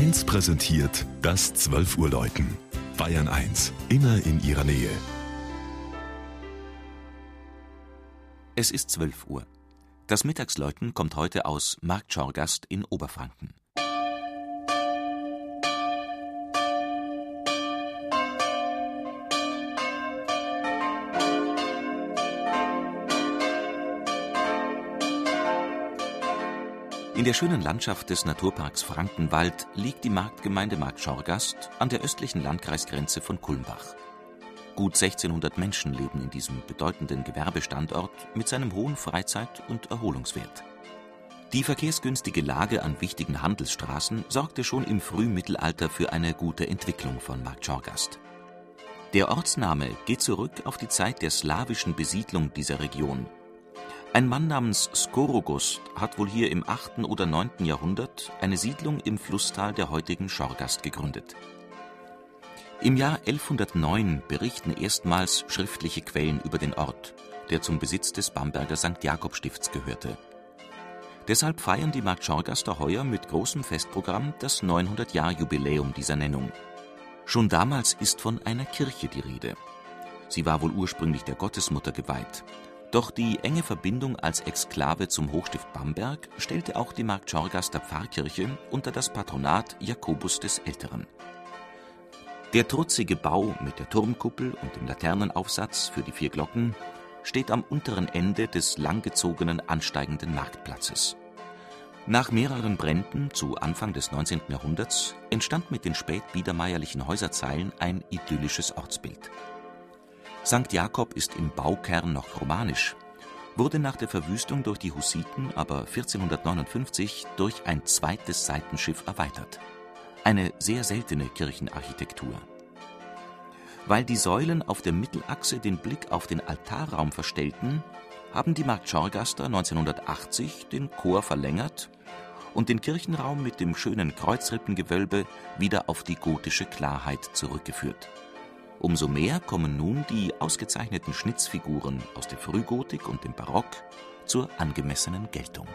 1 präsentiert das 12 Uhr Läuten. Bayern 1, immer in ihrer Nähe. Es ist 12 Uhr. Das Mittagsläuten kommt heute aus Marktschorgast in Oberfranken. In der schönen Landschaft des Naturparks Frankenwald liegt die Marktgemeinde Marktschorgast an der östlichen Landkreisgrenze von Kulmbach. Gut 1600 Menschen leben in diesem bedeutenden Gewerbestandort mit seinem hohen Freizeit- und Erholungswert. Die verkehrsgünstige Lage an wichtigen Handelsstraßen sorgte schon im Frühmittelalter für eine gute Entwicklung von Marktschorgast. Der Ortsname geht zurück auf die Zeit der slawischen Besiedlung dieser Region ein Mann namens Skorogust hat wohl hier im 8. oder 9. Jahrhundert eine Siedlung im Flusstal der heutigen Schorgast gegründet. Im Jahr 1109 berichten erstmals schriftliche Quellen über den Ort, der zum Besitz des Bamberger St. Jakob-Stifts gehörte. Deshalb feiern die Markt Schorgaster heuer mit großem Festprogramm das 900-Jahr-Jubiläum dieser Nennung. Schon damals ist von einer Kirche die Rede. Sie war wohl ursprünglich der Gottesmutter geweiht doch die enge Verbindung als Exklave zum Hochstift Bamberg stellte auch die Marktschorgaster Pfarrkirche unter das Patronat Jakobus des Älteren. Der trutzige Bau mit der Turmkuppel und dem Laternenaufsatz für die vier Glocken steht am unteren Ende des langgezogenen ansteigenden Marktplatzes. Nach mehreren Bränden zu Anfang des 19. Jahrhunderts entstand mit den spätbiedermeierlichen Häuserzeilen ein idyllisches Ortsbild. St. Jakob ist im Baukern noch romanisch, wurde nach der Verwüstung durch die Hussiten aber 1459 durch ein zweites Seitenschiff erweitert. Eine sehr seltene Kirchenarchitektur. Weil die Säulen auf der Mittelachse den Blick auf den Altarraum verstellten, haben die Marktschorgaster 1980 den Chor verlängert und den Kirchenraum mit dem schönen Kreuzrippengewölbe wieder auf die gotische Klarheit zurückgeführt. Umso mehr kommen nun die ausgezeichneten Schnitzfiguren aus der Frühgotik und dem Barock zur angemessenen Geltung